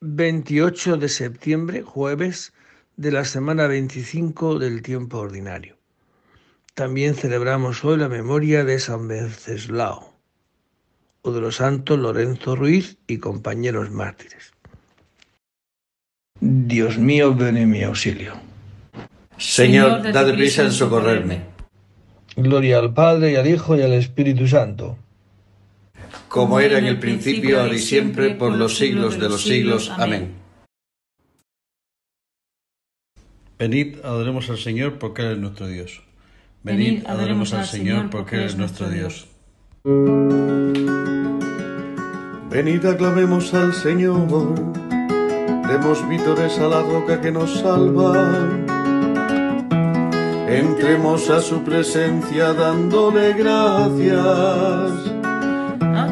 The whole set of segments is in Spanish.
28 de septiembre, jueves de la semana 25 del tiempo ordinario. También celebramos hoy la memoria de San Venceslao o de los santos Lorenzo Ruiz y compañeros mártires. Dios mío, ven en mi auxilio. Señor, date prisa en socorrerme. Gloria al Padre y al Hijo y al Espíritu Santo. Como era en el principio, ahora y siempre, por los siglos de los siglos. Amén. Venid, adoremos al Señor porque Él es nuestro Dios. Venid, adoremos al Señor porque Él es nuestro Dios. Venid, aclamemos al Señor. Demos vítores a la roca que nos salva. Entremos a su presencia dándole gracias,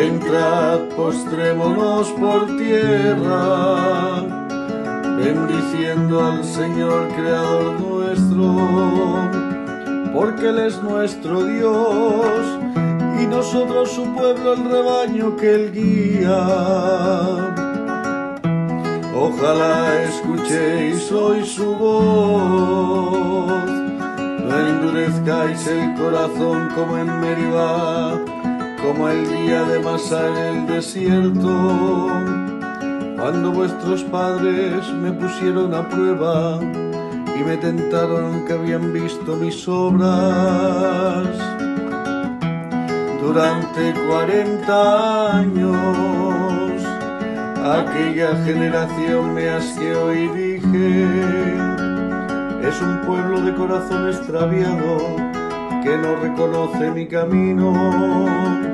Entrad, postrémonos por tierra, bendiciendo al Señor Creador nuestro, porque Él es nuestro Dios y nosotros su pueblo, el rebaño que Él guía. Ojalá escuchéis hoy su voz no endurezcáis el corazón como en Meribá, como el día de Masá en el desierto, cuando vuestros padres me pusieron a prueba y me tentaron que habían visto mis obras. Durante cuarenta años, aquella generación me asqueó y dije, es un pueblo de corazón extraviado que no reconoce mi camino.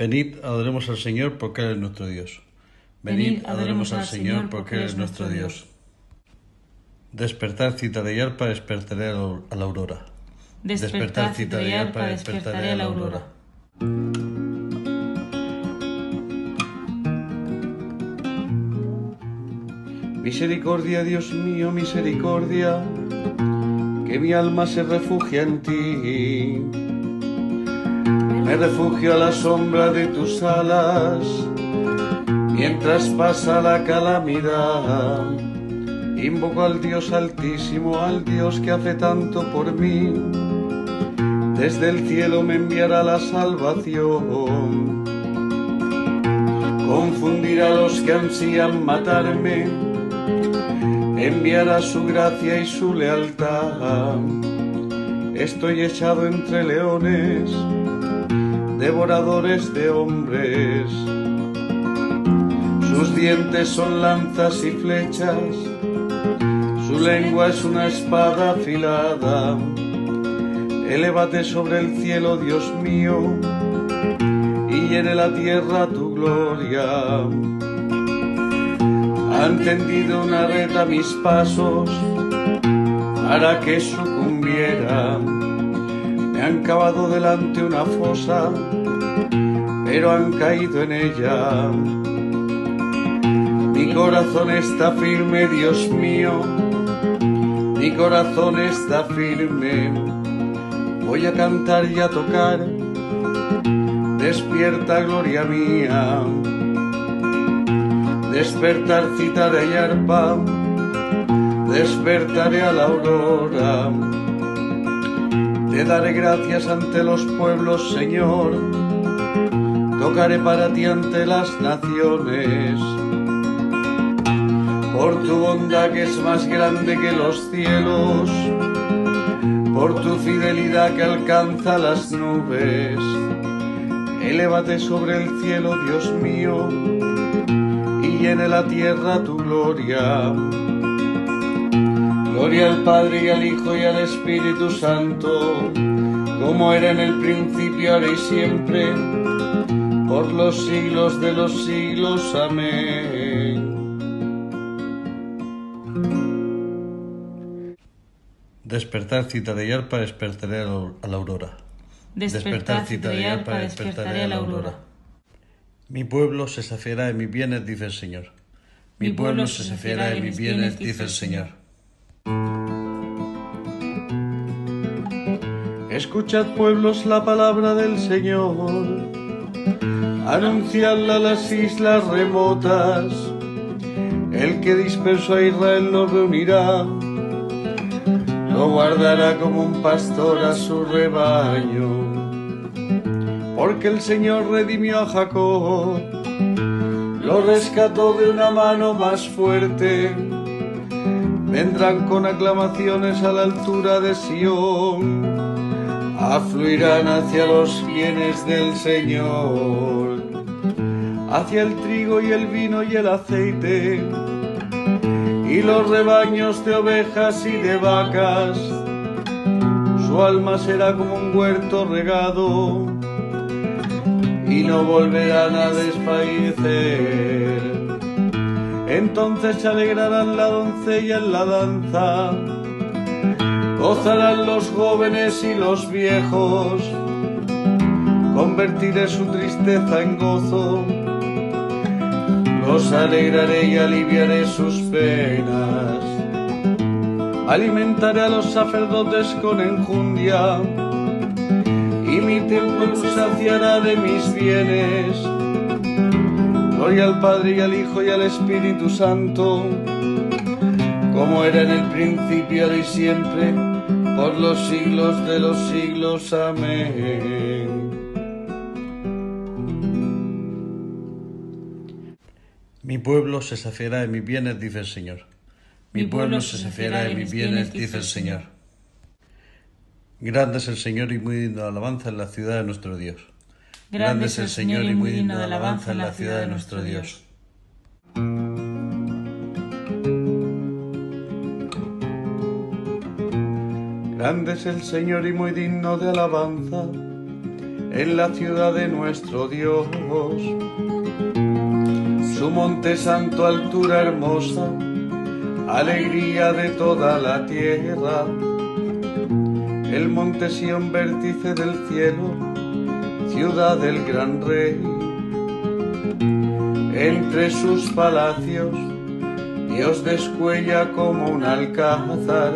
Venid, adoremos al Señor porque Él es nuestro Dios. Venid, adoremos al Señor porque Él es nuestro Dios. Despertar cita de arpa, despertaré a la aurora. Despertar cita de arpa, despertaré a la aurora. Misericordia, Dios mío, misericordia, que mi alma se refugia en ti. Me refugio a la sombra de tus alas, mientras pasa la calamidad. Invoco al Dios altísimo, al Dios que hace tanto por mí. Desde el cielo me enviará la salvación. Confundir a los que ansían matarme enviará su gracia y su lealtad. Estoy echado entre leones, devoradores de hombres. Sus dientes son lanzas y flechas, su lengua es una espada afilada. Elévate sobre el cielo, Dios mío, y llene la tierra tu gloria han tendido una red a mis pasos para que sucumbiera. Me han cavado delante una fosa, pero han caído en ella. Mi corazón está firme, Dios mío, mi corazón está firme. Voy a cantar y a tocar, despierta gloria mía despertar citaré y arpa, despertaré a la aurora. Te daré gracias ante los pueblos, Señor, tocaré para ti ante las naciones. por tu bondad que es más grande que los cielos, por tu fidelidad que alcanza las nubes. Elévate sobre el cielo, Dios mío, y llene la tierra tu gloria. Gloria al Padre y al Hijo y al Espíritu Santo, como era en el principio, ahora y siempre, por los siglos de los siglos. Amén. Despertar cita de yarpa, despertaré a la aurora. Despertar cita de yarpa, despertaré a la aurora. Mi pueblo se saciará de mis bienes, dice el Señor. Mi pueblo se saciará de mis bienes, dice el Señor. Escuchad pueblos la palabra del Señor, anunciadla a las islas remotas, el que dispersó a Israel lo reunirá, lo guardará como un pastor a su rebaño, porque el Señor redimió a Jacob, lo rescató de una mano más fuerte, vendrán con aclamaciones a la altura de Sión afluirán hacia los bienes del Señor, hacia el trigo y el vino y el aceite, y los rebaños de ovejas y de vacas. Su alma será como un huerto regado, y no volverán a desfallecer. Entonces se alegrarán la doncella en la danza. Gozarán los jóvenes y los viejos, convertiré su tristeza en gozo, los alegraré y aliviaré sus penas, alimentaré a los sacerdotes con enjundia, y mi templo saciará de mis bienes. Gloria al Padre y al Hijo y al Espíritu Santo, como era en el principio, y siempre, por los siglos de los siglos. Amén. Mi pueblo se saciará de mis bienes, dice el Señor. Mi pueblo se saciará de mis bienes, dice el Señor. Grande es el Señor y muy digno de alabanza en la ciudad de nuestro Dios. Grande es el Señor y muy digno de alabanza en la ciudad de nuestro Dios. Grande es el Señor y muy digno de alabanza en la ciudad de nuestro Dios. Su monte santo, altura hermosa, alegría de toda la tierra. El monte Sión, vértice del cielo, del gran rey. Entre sus palacios, Dios descuella como un alcázar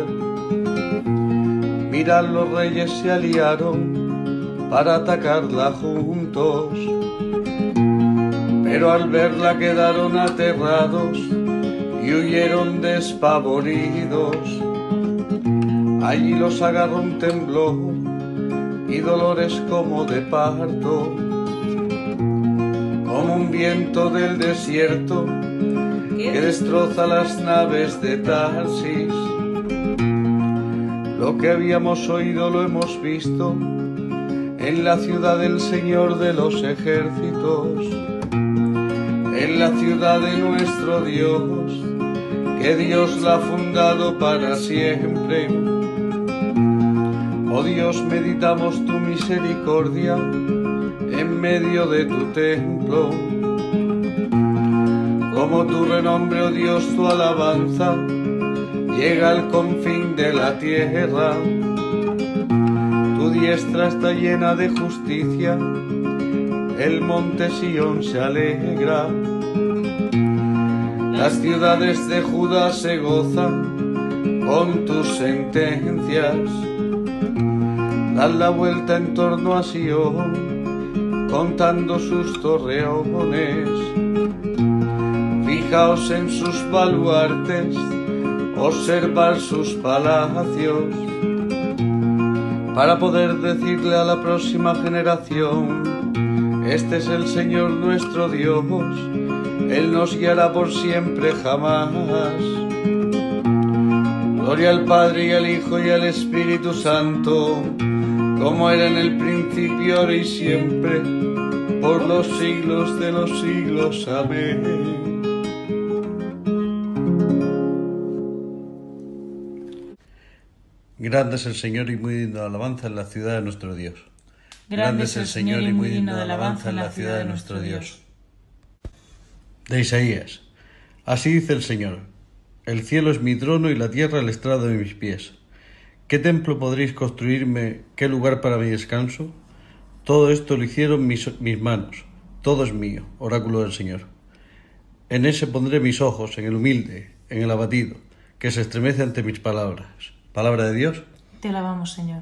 Mirad, los reyes se aliaron para atacarla juntos, pero al verla quedaron aterrados y huyeron despavoridos. Allí los agarró un temblor y dolores como de parto, como un viento del desierto que destroza las naves de Tarsis lo que habíamos oído lo hemos visto en la ciudad del Señor de los ejércitos, en la ciudad de nuestro Dios, que Dios la ha fundado para siempre. Oh Dios, meditamos tu misericordia en medio de tu templo. Como tu renombre, oh Dios, tu alabanza llega al confín de la tierra. Tu diestra está llena de justicia, el monte Sión se alegra. Las ciudades de Judá se gozan con tus sentencias. Dan la vuelta en torno a Sion, contando sus torreones. Fijaos en sus baluartes observar sus palacios para poder decirle a la próxima generación, este es el Señor nuestro Dios, Él nos guiará por siempre jamás. Gloria al Padre y al Hijo y al Espíritu Santo, como era en el principio, ahora y siempre, por los siglos de los siglos. Amén. Grande es el Señor y muy digno de alabanza en la ciudad de nuestro Dios. Grande es el Señor y muy digno de alabanza en la ciudad de nuestro Dios. De Isaías. Así dice el Señor. El cielo es mi trono y la tierra el estrado de mis pies. ¿Qué templo podréis construirme? ¿Qué lugar para mi descanso? Todo esto lo hicieron mis, mis manos. Todo es mío, oráculo del Señor. En ese pondré mis ojos, en el humilde, en el abatido, que se estremece ante mis palabras. Palabra de Dios. Te alabamos, Señor.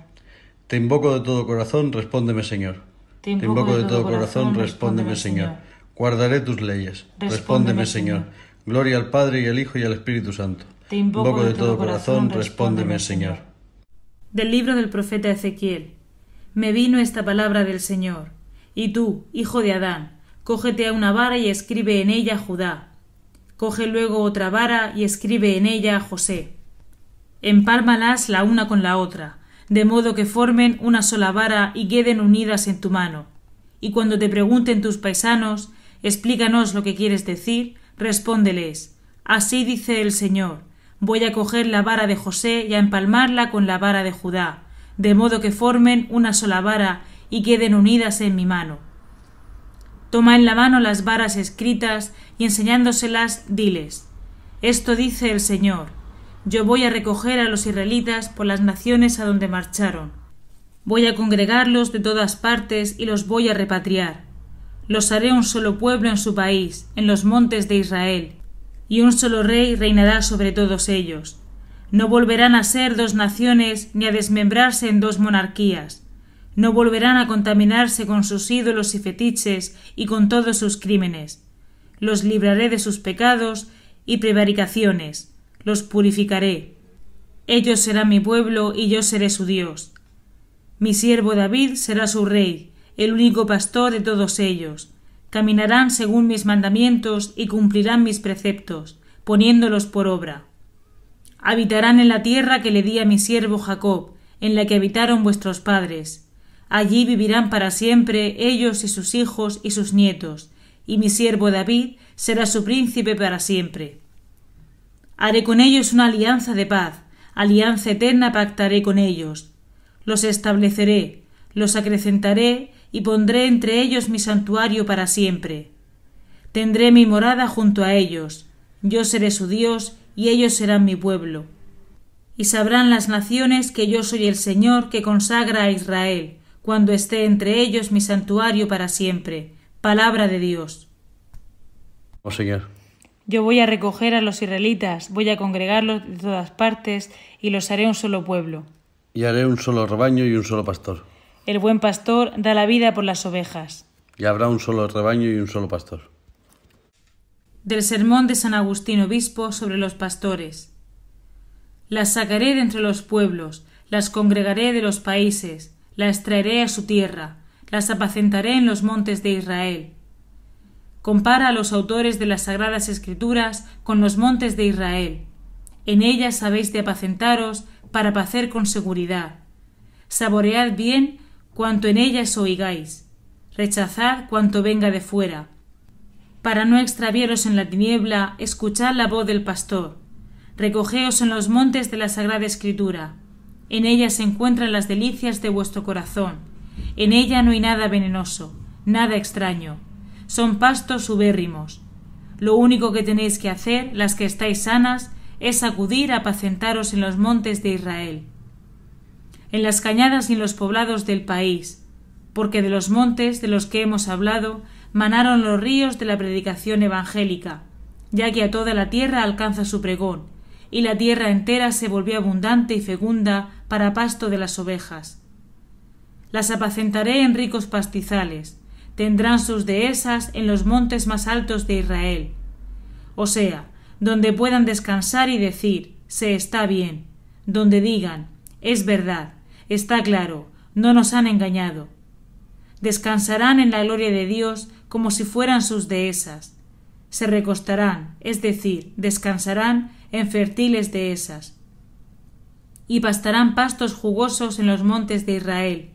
Te invoco de todo corazón, respóndeme, Señor. Te invoco, de todo corazón, respóndeme, Señor. Guardaré tus leyes. Respóndeme, Señor. Gloria al Padre y al Hijo y al Espíritu Santo. Te invoco de todo corazón, respóndeme, Señor. Del libro del profeta Ezequiel. Me vino esta palabra del Señor. Y tú, hijo de Adán, cógete a una vara y escribe en ella Judá. Coge luego otra vara y escribe en ella José empálmalas la una con la otra, de modo que formen una sola vara y queden unidas en tu mano. Y cuando te pregunten tus paisanos, explícanos lo que quieres decir, respóndeles Así dice el Señor, voy a coger la vara de José y a empalmarla con la vara de Judá, de modo que formen una sola vara y queden unidas en mi mano. Toma en la mano las varas escritas y enseñándoselas diles Esto dice el Señor, yo voy a recoger a los israelitas por las naciones a donde marcharon. Voy a congregarlos de todas partes y los voy a repatriar. Los haré un solo pueblo en su país, en los montes de Israel, y un solo rey reinará sobre todos ellos. No volverán a ser dos naciones ni a desmembrarse en dos monarquías. No volverán a contaminarse con sus ídolos y fetiches y con todos sus crímenes. Los libraré de sus pecados y prevaricaciones los purificaré. Ellos serán mi pueblo y yo seré su Dios. Mi siervo David será su rey, el único pastor de todos ellos. Caminarán según mis mandamientos y cumplirán mis preceptos, poniéndolos por obra. Habitarán en la tierra que le di a mi siervo Jacob, en la que habitaron vuestros padres. Allí vivirán para siempre ellos y sus hijos y sus nietos, y mi siervo David será su príncipe para siempre. Haré con ellos una alianza de paz, alianza eterna pactaré con ellos. Los estableceré, los acrecentaré y pondré entre ellos mi santuario para siempre. Tendré mi morada junto a ellos, yo seré su Dios y ellos serán mi pueblo. Y sabrán las naciones que yo soy el Señor que consagra a Israel, cuando esté entre ellos mi santuario para siempre. Palabra de Dios. Oh Señor. Yo voy a recoger a los israelitas, voy a congregarlos de todas partes y los haré un solo pueblo. Y haré un solo rebaño y un solo pastor. El buen pastor da la vida por las ovejas. Y habrá un solo rebaño y un solo pastor. Del sermón de San Agustín Obispo sobre los pastores. Las sacaré de entre los pueblos, las congregaré de los países, las traeré a su tierra, las apacentaré en los montes de Israel compara a los autores de las Sagradas Escrituras con los montes de Israel. En ellas habéis de apacentaros para pacer con seguridad. Saboread bien cuanto en ellas oigáis. Rechazad cuanto venga de fuera. Para no extraviaros en la tiniebla, escuchad la voz del pastor. Recogeos en los montes de la Sagrada Escritura. En ella se encuentran las delicias de vuestro corazón. En ella no hay nada venenoso, nada extraño son pastos ubérrimos. Lo único que tenéis que hacer, las que estáis sanas, es acudir a apacentaros en los montes de Israel, en las cañadas y en los poblados del país, porque de los montes de los que hemos hablado manaron los ríos de la predicación evangélica, ya que a toda la tierra alcanza su pregón, y la tierra entera se volvió abundante y fecunda para pasto de las ovejas. Las apacentaré en ricos pastizales, tendrán sus dehesas en los montes más altos de Israel. O sea, donde puedan descansar y decir, se está bien, donde digan, es verdad, está claro, no nos han engañado. Descansarán en la gloria de Dios como si fueran sus dehesas. se recostarán, es decir, descansarán en fértiles dehesas. Y pastarán pastos jugosos en los montes de Israel.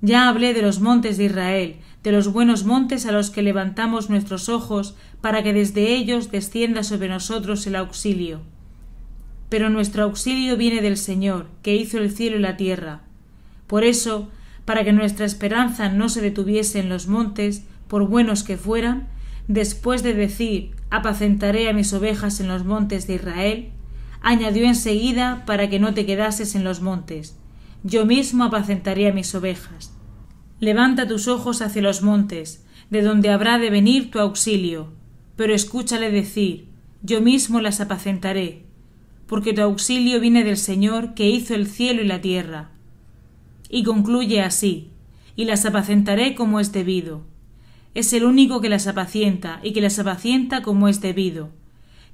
Ya hablé de los montes de Israel, de los buenos montes a los que levantamos nuestros ojos para que desde ellos descienda sobre nosotros el auxilio. Pero nuestro auxilio viene del Señor, que hizo el cielo y la tierra. Por eso, para que nuestra esperanza no se detuviese en los montes, por buenos que fueran, después de decir apacentaré a mis ovejas en los montes de Israel, añadió enseguida para que no te quedases en los montes. Yo mismo apacentaré a mis ovejas. Levanta tus ojos hacia los montes, de donde habrá de venir tu auxilio, pero escúchale decir, yo mismo las apacentaré, porque tu auxilio viene del Señor que hizo el cielo y la tierra. Y concluye así, y las apacentaré como es debido. Es el único que las apacienta y que las apacienta como es debido.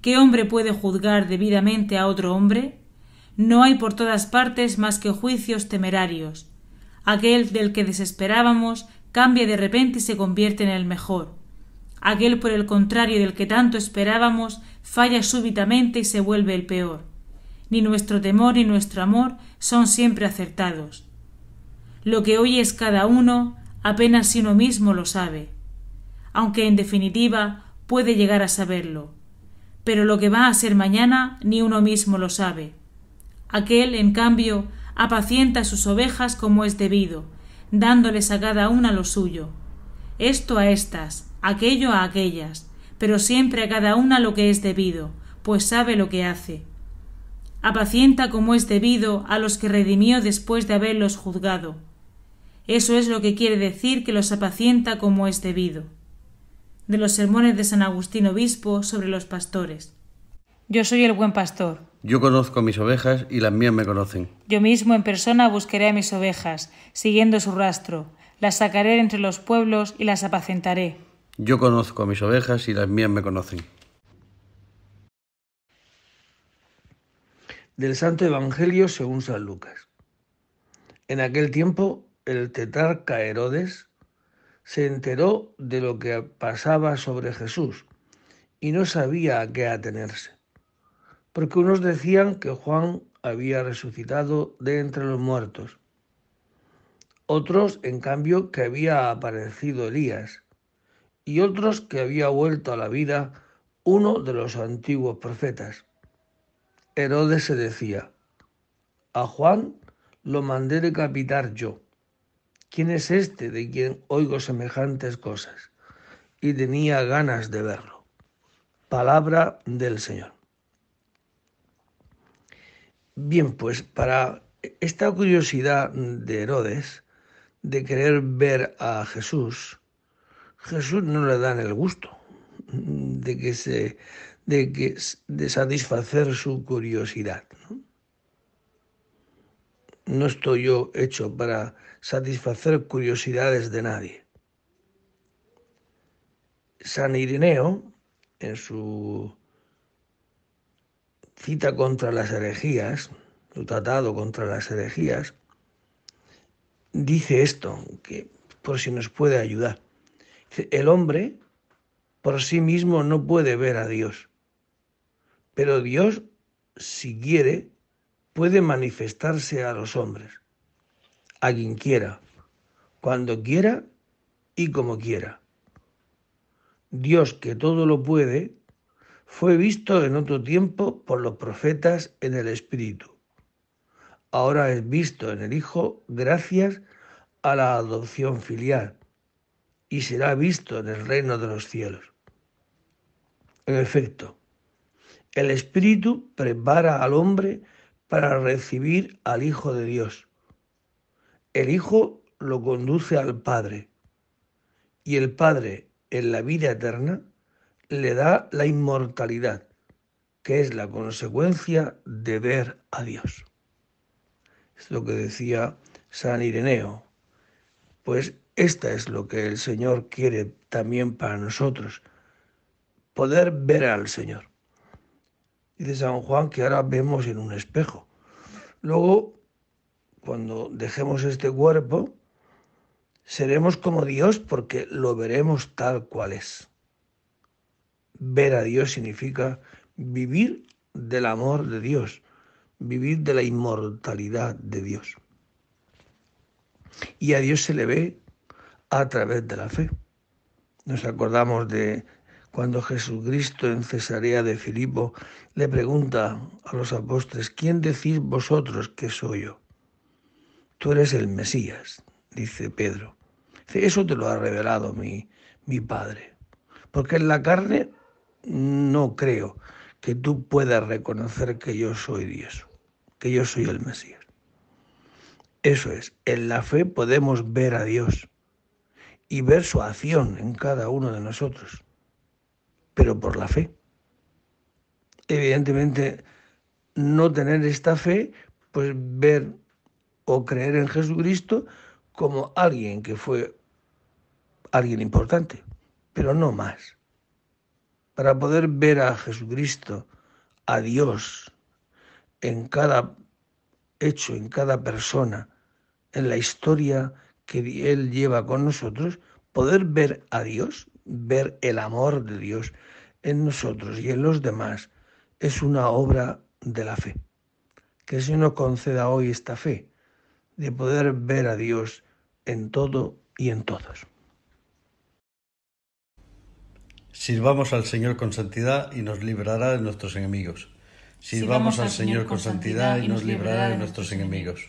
¿Qué hombre puede juzgar debidamente a otro hombre? No hay por todas partes más que juicios temerarios, aquel del que desesperábamos cambia de repente y se convierte en el mejor. Aquel, por el contrario, del que tanto esperábamos, falla súbitamente y se vuelve el peor. Ni nuestro temor ni nuestro amor son siempre acertados. Lo que hoy es cada uno, apenas si uno mismo lo sabe, aunque en definitiva puede llegar a saberlo. Pero lo que va a ser mañana ni uno mismo lo sabe. Aquel, en cambio, apacienta sus ovejas como es debido, dándoles a cada una lo suyo. Esto a éstas, aquello a aquellas, pero siempre a cada una lo que es debido, pues sabe lo que hace. Apacienta como es debido a los que redimió después de haberlos juzgado. Eso es lo que quiere decir que los apacienta como es debido. De los sermones de San Agustín Obispo sobre los pastores. Yo soy el buen pastor. Yo conozco mis ovejas y las mías me conocen. Yo mismo en persona buscaré a mis ovejas, siguiendo su rastro. Las sacaré entre los pueblos y las apacentaré. Yo conozco a mis ovejas y las mías me conocen. Del Santo Evangelio según San Lucas. En aquel tiempo el tetrarca Herodes se enteró de lo que pasaba sobre Jesús y no sabía a qué atenerse porque unos decían que Juan había resucitado de entre los muertos, otros, en cambio, que había aparecido Elías, y otros que había vuelto a la vida uno de los antiguos profetas. Herodes se decía, a Juan lo mandé decapitar yo. ¿Quién es este de quien oigo semejantes cosas? Y tenía ganas de verlo. Palabra del Señor. Bien, pues para esta curiosidad de Herodes de querer ver a Jesús, Jesús no le dan el gusto de que se de que satisfacer su curiosidad. ¿no? no estoy yo hecho para satisfacer curiosidades de nadie. San Ireneo, en su cita contra las herejías, su tratado contra las herejías, dice esto, que por si nos puede ayudar. El hombre por sí mismo no puede ver a Dios, pero Dios, si quiere, puede manifestarse a los hombres, a quien quiera, cuando quiera y como quiera. Dios que todo lo puede, fue visto en otro tiempo por los profetas en el Espíritu. Ahora es visto en el Hijo gracias a la adopción filial y será visto en el reino de los cielos. En efecto, el Espíritu prepara al hombre para recibir al Hijo de Dios. El Hijo lo conduce al Padre y el Padre en la vida eterna le da la inmortalidad, que es la consecuencia de ver a Dios. Es lo que decía San Ireneo. Pues esta es lo que el Señor quiere también para nosotros, poder ver al Señor. Dice San Juan que ahora vemos en un espejo. Luego, cuando dejemos este cuerpo, seremos como Dios porque lo veremos tal cual es. Ver a Dios significa vivir del amor de Dios, vivir de la inmortalidad de Dios. Y a Dios se le ve a través de la fe. Nos acordamos de cuando Jesucristo en Cesarea de Filipo le pregunta a los apóstoles, ¿quién decís vosotros que soy yo? Tú eres el Mesías, dice Pedro. Eso te lo ha revelado mi, mi Padre. Porque en la carne no creo que tú puedas reconocer que yo soy Dios, que yo soy el Mesías. Eso es, en la fe podemos ver a Dios y ver su acción en cada uno de nosotros pero por la fe. Evidentemente, no tener esta fe, pues ver o creer en Jesucristo como alguien que fue alguien importante, pero no más. Para poder ver a Jesucristo, a Dios, en cada hecho, en cada persona, en la historia que Él lleva con nosotros, poder ver a Dios ver el amor de Dios en nosotros y en los demás es una obra de la fe. Que el Señor nos conceda hoy esta fe de poder ver a Dios en todo y en todos. Sirvamos al Señor con santidad y nos librará de nuestros enemigos. Sirvamos al Señor con santidad y nos librará de nuestros enemigos.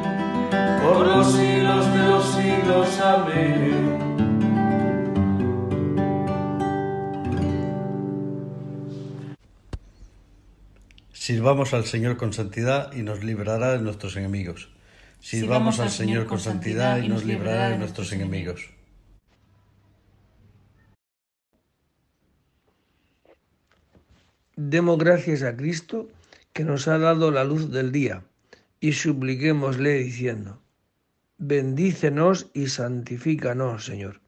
por los siglos de los siglos. Amén. Sirvamos al Señor con santidad y nos librará de nuestros enemigos. Sirvamos al Señor con santidad y nos librará de nuestros enemigos. Demos gracias a Cristo que nos ha dado la luz del día y supliquémosle diciendo, bendícenos y santifícanos, Señor.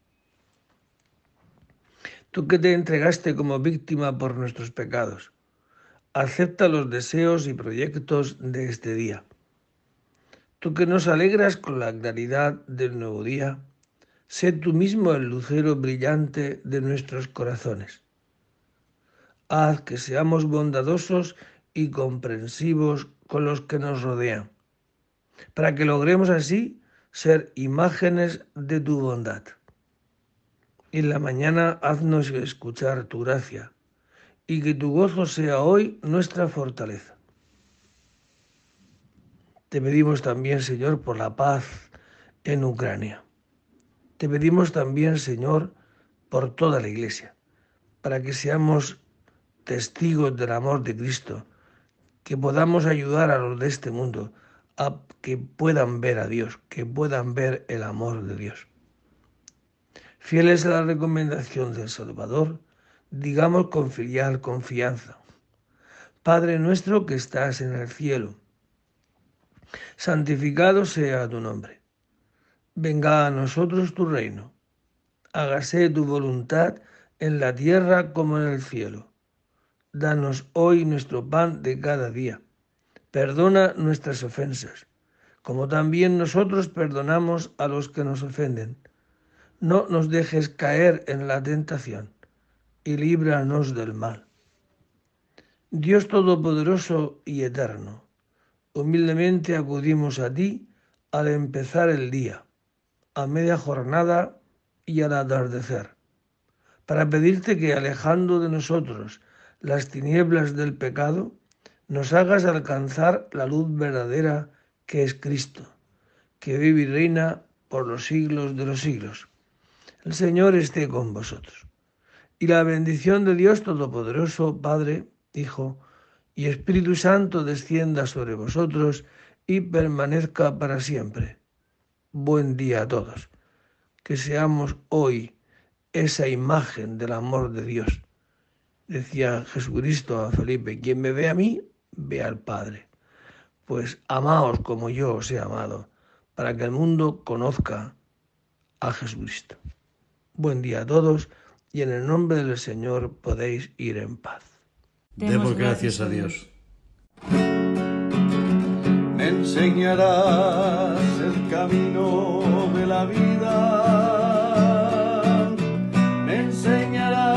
Tú que te entregaste como víctima por nuestros pecados, acepta los deseos y proyectos de este día. Tú que nos alegras con la claridad del nuevo día, sé tú mismo el lucero brillante de nuestros corazones. Haz que seamos bondadosos y comprensivos con los que nos rodean, para que logremos así ser imágenes de tu bondad. En la mañana haznos escuchar tu gracia y que tu gozo sea hoy nuestra fortaleza. Te pedimos también, Señor, por la paz en Ucrania. Te pedimos también, Señor, por toda la Iglesia, para que seamos testigos del amor de Cristo, que podamos ayudar a los de este mundo que puedan ver a Dios, que puedan ver el amor de Dios. Fieles a la recomendación del Salvador, digamos con filial confianza. Padre nuestro que estás en el cielo, santificado sea tu nombre. Venga a nosotros tu reino. Hágase tu voluntad en la tierra como en el cielo. Danos hoy nuestro pan de cada día. Perdona nuestras ofensas, como también nosotros perdonamos a los que nos ofenden. No nos dejes caer en la tentación y líbranos del mal. Dios Todopoderoso y Eterno, humildemente acudimos a ti al empezar el día, a media jornada y al atardecer, para pedirte que alejando de nosotros las tinieblas del pecado, nos hagas alcanzar la luz verdadera que es Cristo, que vive y reina por los siglos de los siglos. El Señor esté con vosotros. Y la bendición de Dios Todopoderoso, Padre, Hijo y Espíritu Santo descienda sobre vosotros y permanezca para siempre. Buen día a todos. Que seamos hoy esa imagen del amor de Dios. Decía Jesucristo a Felipe, quien me ve a mí, ve al Padre. Pues amaos como yo os he amado, para que el mundo conozca a Jesucristo. Buen día a todos y en el nombre del Señor podéis ir en paz. Demos gracias a Dios. Me enseñarás el camino de la vida. Me enseñarás